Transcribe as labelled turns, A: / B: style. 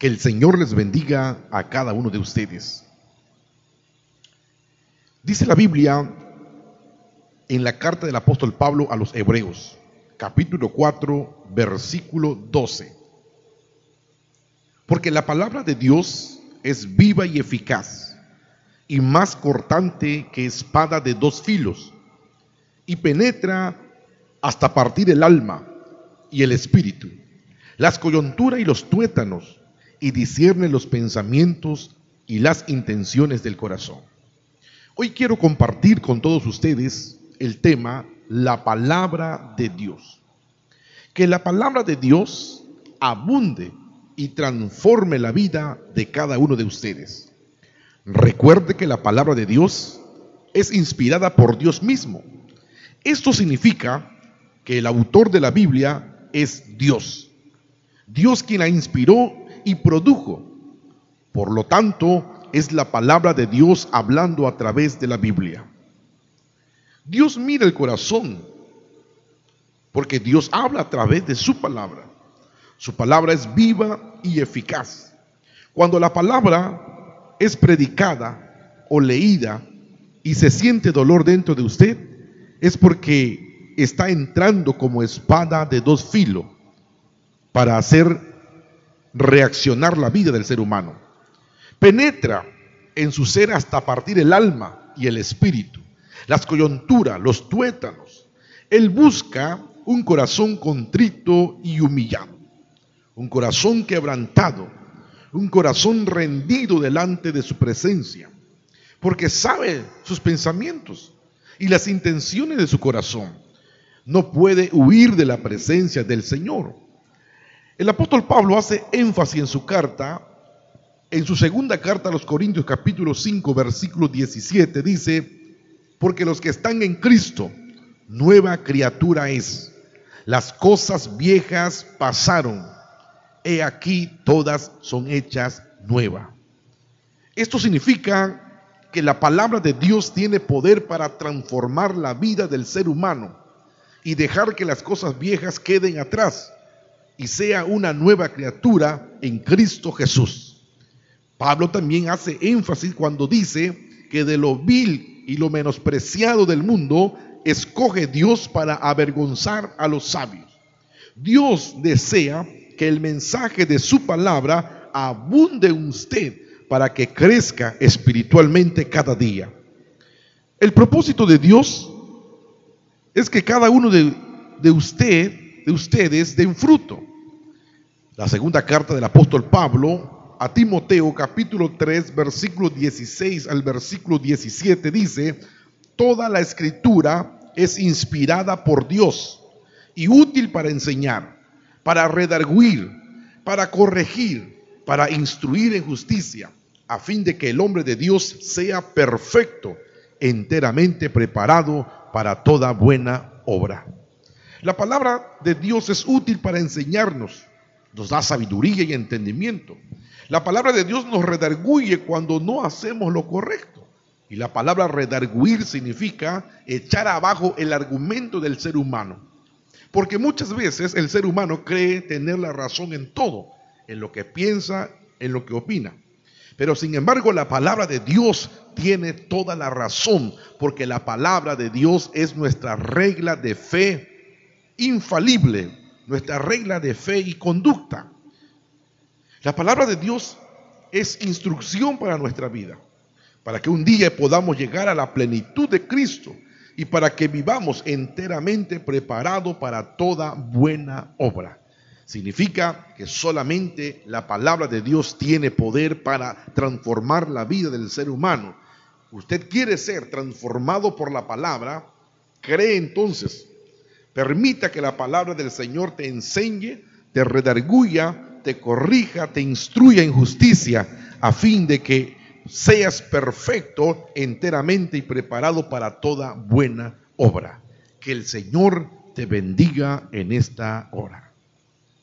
A: Que el Señor les bendiga a cada uno de ustedes. Dice la Biblia en la carta del apóstol Pablo a los Hebreos, capítulo 4, versículo 12. Porque la palabra de Dios es viva y eficaz, y más cortante que espada de dos filos, y penetra hasta partir el alma y el espíritu, las coyunturas y los tuétanos, y discierne los pensamientos y las intenciones del corazón. Hoy quiero compartir con todos ustedes el tema la palabra de Dios. Que la palabra de Dios abunde y transforme la vida de cada uno de ustedes. Recuerde que la palabra de Dios es inspirada por Dios mismo. Esto significa que el autor de la Biblia es Dios. Dios quien la inspiró y produjo. Por lo tanto, es la palabra de Dios hablando a través de la Biblia. Dios mira el corazón, porque Dios habla a través de su palabra. Su palabra es viva y eficaz. Cuando la palabra es predicada o leída y se siente dolor dentro de usted, es porque está entrando como espada de dos filos para hacer reaccionar la vida del ser humano. Penetra en su ser hasta partir el alma y el espíritu, las coyunturas, los tuétanos. Él busca un corazón contrito y humillado, un corazón quebrantado, un corazón rendido delante de su presencia, porque sabe sus pensamientos y las intenciones de su corazón. No puede huir de la presencia del Señor. El apóstol Pablo hace énfasis en su carta, en su segunda carta a los Corintios capítulo 5 versículo 17, dice, porque los que están en Cristo, nueva criatura es. Las cosas viejas pasaron, he aquí todas son hechas nuevas. Esto significa que la palabra de Dios tiene poder para transformar la vida del ser humano y dejar que las cosas viejas queden atrás y sea una nueva criatura en Cristo Jesús. Pablo también hace énfasis cuando dice que de lo vil y lo menospreciado del mundo escoge Dios para avergonzar a los sabios. Dios desea que el mensaje de su palabra abunde en usted para que crezca espiritualmente cada día. El propósito de Dios es que cada uno de, de usted, de ustedes, den fruto. La segunda carta del apóstol Pablo a Timoteo capítulo 3 versículo 16 al versículo 17 dice, toda la escritura es inspirada por Dios y útil para enseñar, para redarguir, para corregir, para instruir en justicia, a fin de que el hombre de Dios sea perfecto, enteramente preparado para toda buena obra. La palabra de Dios es útil para enseñarnos nos da sabiduría y entendimiento. La palabra de Dios nos redarguye cuando no hacemos lo correcto. Y la palabra redarguir significa echar abajo el argumento del ser humano. Porque muchas veces el ser humano cree tener la razón en todo, en lo que piensa, en lo que opina. Pero sin embargo la palabra de Dios tiene toda la razón, porque la palabra de Dios es nuestra regla de fe infalible nuestra regla de fe y conducta. La palabra de Dios es instrucción para nuestra vida, para que un día podamos llegar a la plenitud de Cristo y para que vivamos enteramente preparados para toda buena obra. Significa que solamente la palabra de Dios tiene poder para transformar la vida del ser humano. Usted quiere ser transformado por la palabra, cree entonces Permita que la palabra del Señor te enseñe, te redarguya, te corrija, te instruya en justicia, a fin de que seas perfecto enteramente y preparado para toda buena obra. Que el Señor te bendiga en esta hora.